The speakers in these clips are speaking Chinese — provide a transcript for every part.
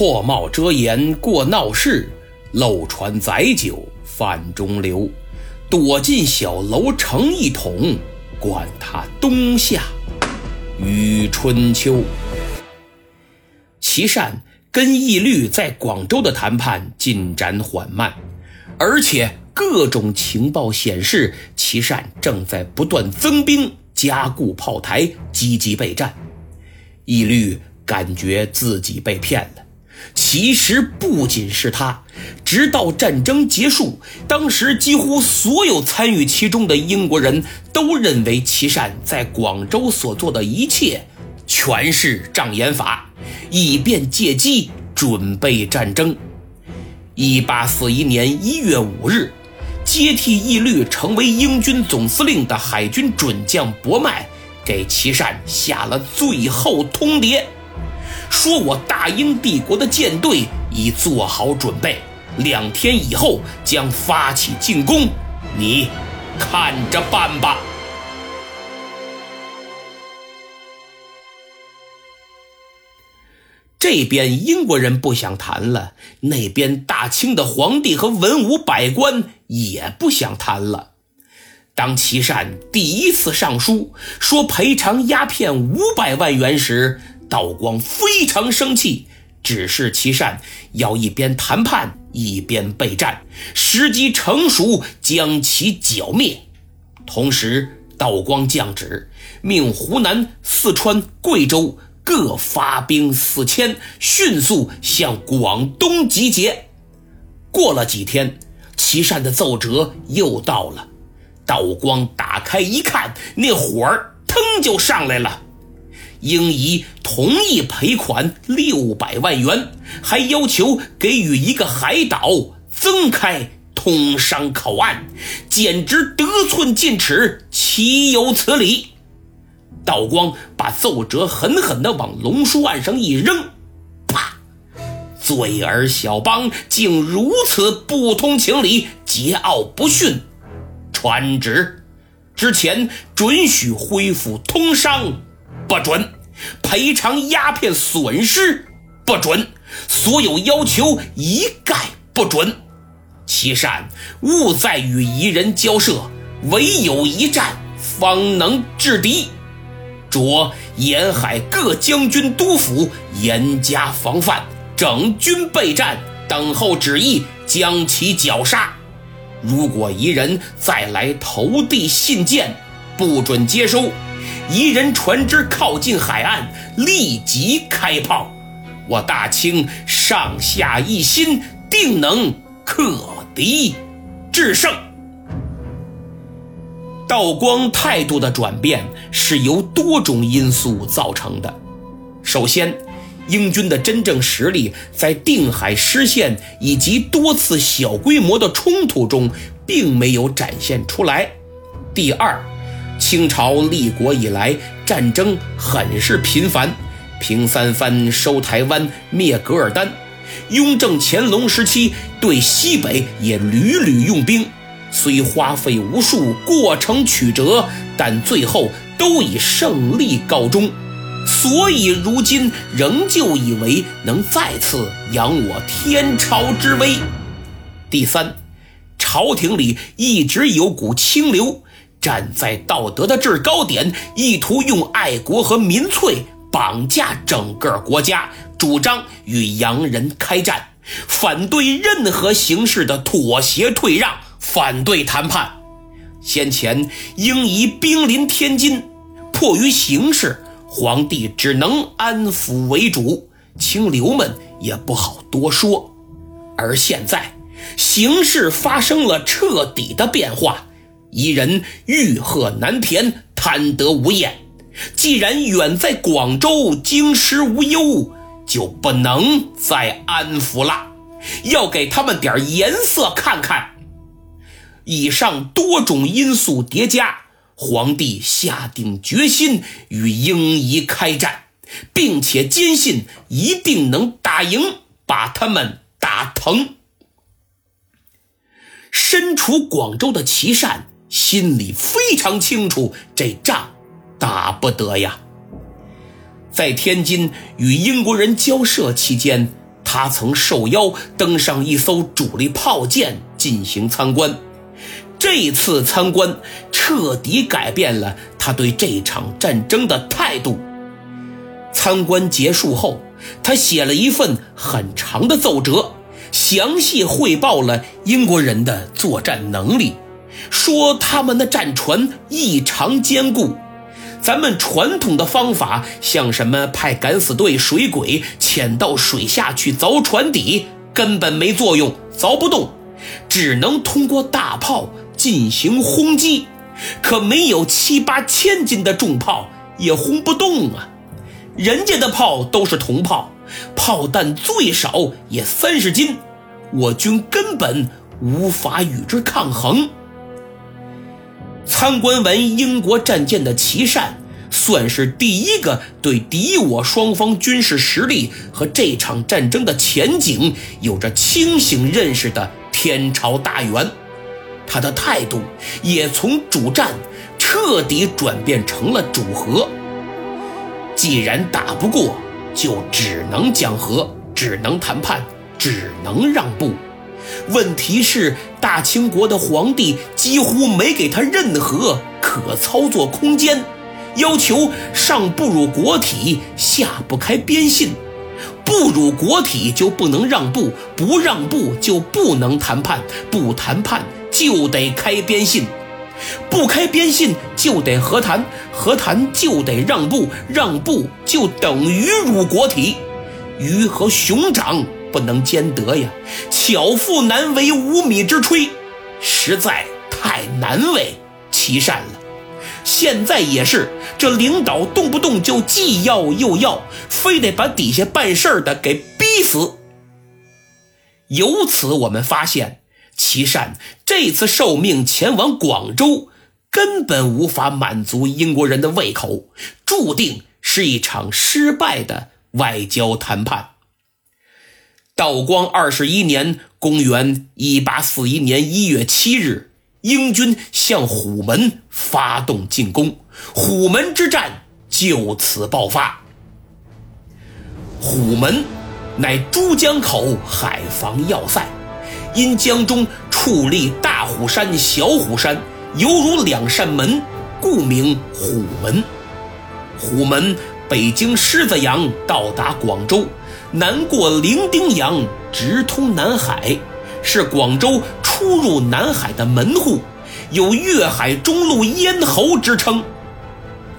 破帽遮颜过闹市，漏船载酒泛中流。躲进小楼成一统，管他冬夏与春秋。齐善跟义律在广州的谈判进展缓慢，而且各种情报显示，齐善正在不断增兵、加固炮台，积极备战。义律感觉自己被骗了。其实不仅是他，直到战争结束，当时几乎所有参与其中的英国人都认为齐善在广州所做的一切全是障眼法，以便借机准备战争。一八四一年一月五日，接替义律成为英军总司令的海军准将伯麦，给齐善下了最后通牒。说我大英帝国的舰队已做好准备，两天以后将发起进攻，你看着办吧。这边英国人不想谈了，那边大清的皇帝和文武百官也不想谈了。当齐善第一次上书说赔偿鸦片五百万元时，道光非常生气，指示齐善要一边谈判一边备战，时机成熟将其剿灭。同时，道光降旨，命湖南、四川、贵州各发兵四千，迅速向广东集结。过了几天，齐善的奏折又到了，道光打开一看，那火儿腾就上来了。应仪同意赔款六百万元，还要求给予一个海岛增开通商口岸，简直得寸进尺，岂有此理！道光把奏折狠狠地往龙书案上一扔，啪！罪儿小邦竟如此不通情理，桀骜不驯！传旨：之前准许恢复通商。不准赔偿鸦片损失，不准所有要求一概不准。其善勿再与夷人交涉，唯有一战方能制敌。着沿海各将军督府严加防范，整军备战，等候旨意，将其绞杀。如果夷人再来投递信件，不准接收。夷人船只靠近海岸，立即开炮。我大清上下一心，定能克敌制胜。道光态度的转变是由多种因素造成的。首先，英军的真正实力在定海失陷以及多次小规模的冲突中并没有展现出来。第二，清朝立国以来，战争很是频繁，平三藩、收台湾、灭噶尔丹。雍正、乾隆时期对西北也屡屡用兵，虽花费无数，过程曲折，但最后都以胜利告终。所以如今仍旧以为能再次扬我天朝之威。第三，朝廷里一直有股清流。站在道德的制高点，意图用爱国和民粹绑架整个国家，主张与洋人开战，反对任何形式的妥协退让，反对谈判。先前英夷兵临天津，迫于形势，皇帝只能安抚为主，清流们也不好多说。而现在，形势发生了彻底的变化。一人欲壑难填，贪得无厌。既然远在广州，京师无忧，就不能再安抚了，要给他们点颜色看看。以上多种因素叠加，皇帝下定决心与英夷开战，并且坚信一定能打赢，把他们打疼。身处广州的齐善。心里非常清楚，这仗打不得呀。在天津与英国人交涉期间，他曾受邀登上一艘主力炮舰进行参观。这次参观彻底改变了他对这场战争的态度。参观结束后，他写了一份很长的奏折，详细汇报了英国人的作战能力，说他们的战船异常坚固。咱们传统的方法，像什么派敢死队水鬼潜到水下去凿船底，根本没作用，凿不动，只能通过大炮进行轰击，可没有七八千斤的重炮也轰不动啊。人家的炮都是铜炮，炮弹最少也三十斤，我军根本无法与之抗衡。参观完英国战舰的琦善，算是第一个对敌我双方军事实力和这场战争的前景有着清醒认识的天朝大员。他的态度也从主战彻底转变成了主和。既然打不过，就只能讲和，只能谈判，只能让步。问题是，大清国的皇帝几乎没给他任何可操作空间，要求上不辱国体，下不开边信。不辱国体就不能让步，不让步就不能谈判，不谈判就得开边信，不开边信就得和谈，和谈就得让步，让步就等于辱国体。鱼和熊掌。不能兼得呀！巧妇难为无米之炊，实在太难为齐善了。现在也是，这领导动不动就既要又要，非得把底下办事的给逼死。由此我们发现，齐善这次受命前往广州，根本无法满足英国人的胃口，注定是一场失败的外交谈判。道光二十一年（公元一八四一年一月七日），英军向虎门发动进攻，虎门之战就此爆发。虎门乃珠江口海防要塞，因江中矗立大虎山、小虎山，犹如两扇门，故名虎门。虎门北京狮子洋，到达广州。南过伶仃洋，直通南海，是广州出入南海的门户，有粤海中路咽喉之称。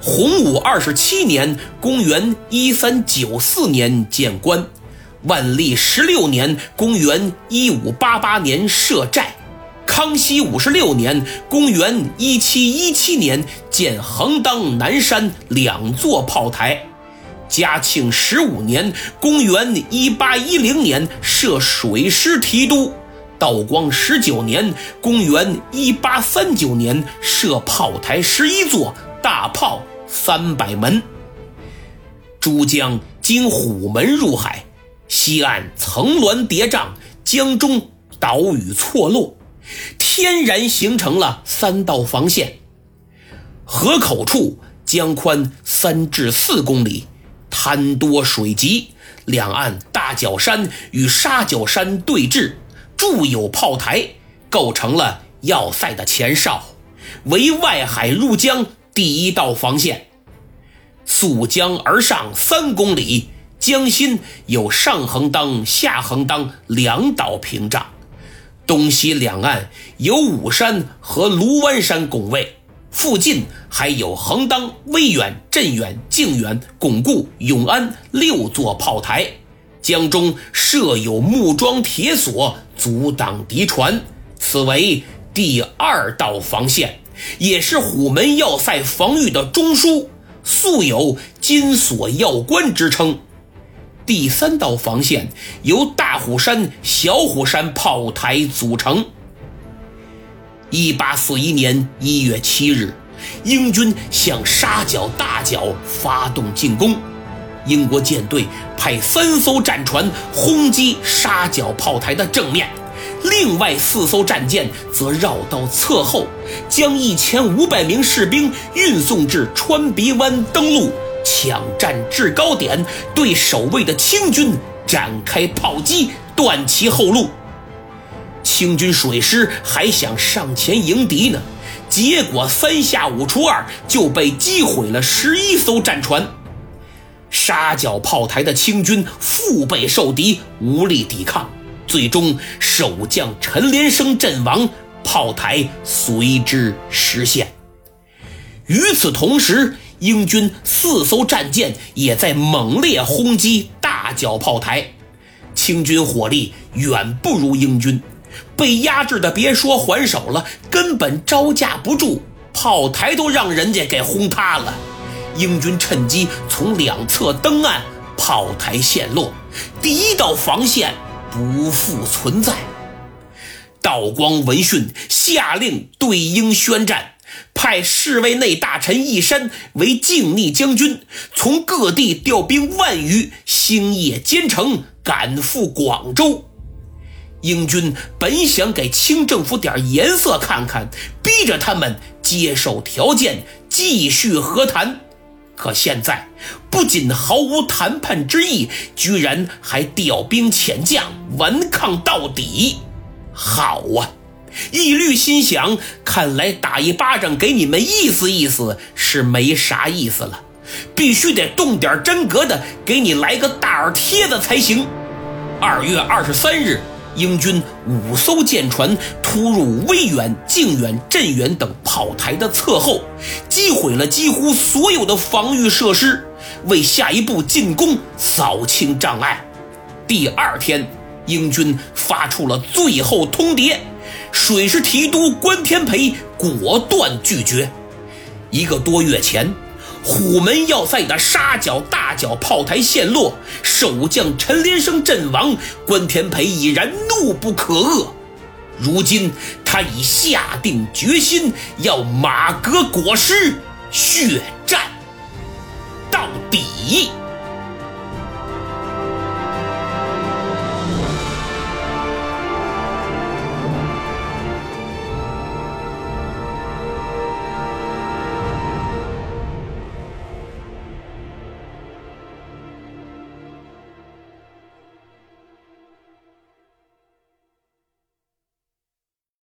洪武二十七年（公元一三九四年）建关，万历十六年（公元一五八八年）设寨，康熙五十六年（公元一七一七年）建横当、南山两座炮台。嘉庆十五年（公元一八一零年）设水师提督；道光十九年（公元一八三九年）设炮台十一座，大炮三百门。珠江经虎门入海，西岸层峦叠嶂，江中岛屿错落，天然形成了三道防线。河口处江宽三至四公里。滩多水急，两岸大角山与沙角山对峙，筑有炮台，构成了要塞的前哨，为外海入江第一道防线。溯江而上三公里，江心有上横当、下横当两道屏障，东西两岸有武山和卢湾山拱卫。附近还有横当、威远、镇远、靖远、巩固、永安六座炮台，江中设有木桩铁索阻挡敌船，此为第二道防线，也是虎门要塞防御的中枢，素有“金锁要关”之称。第三道防线由大虎山、小虎山炮台组成。一八四一年一月七日，英军向沙角大角发动进攻。英国舰队派三艘战船轰击沙角炮台的正面，另外四艘战舰则绕到侧后，将一千五百名士兵运送至川鼻湾登陆，抢占制高点，对守卫的清军展开炮击，断其后路。清军水师还想上前迎敌呢，结果三下五除二就被击毁了十一艘战船。沙角炮台的清军腹背受敌，无力抵抗，最终守将陈连生阵亡，炮台随之失陷。与此同时，英军四艘战舰也在猛烈轰击大角炮台，清军火力远不如英军，被压制的别说还手了，根本招架不住，炮台都让人家给轰塌了。英军趁机从两侧登岸，炮台陷落，第一道防线不复存在。道光闻讯，下令对英宣战，派侍卫内大臣义山为靖逆将军，从各地调兵万余，星夜兼程赶赴广州。英军本想给清政府点颜色看看，逼着他们接受条件，继续和谈。可现在不仅毫无谈判之意，居然还调兵遣将，顽抗到底。好啊！义律心想，看来打一巴掌给你们意思意思是没啥意思了，必须得动点真格的，给你来个大耳贴子才行。二月二十三日。英军五艘舰船突入威远、靖远、镇远等炮台的侧后，击毁了几乎所有的防御设施，为下一步进攻扫清障碍。第二天，英军发出了最后通牒，水师提督关天培果断拒绝。一个多月前。虎门要塞的沙角、大角炮台陷落，守将陈连生阵亡，关天培已然怒不可遏。如今他已下定决心，要马革裹尸，血战到底。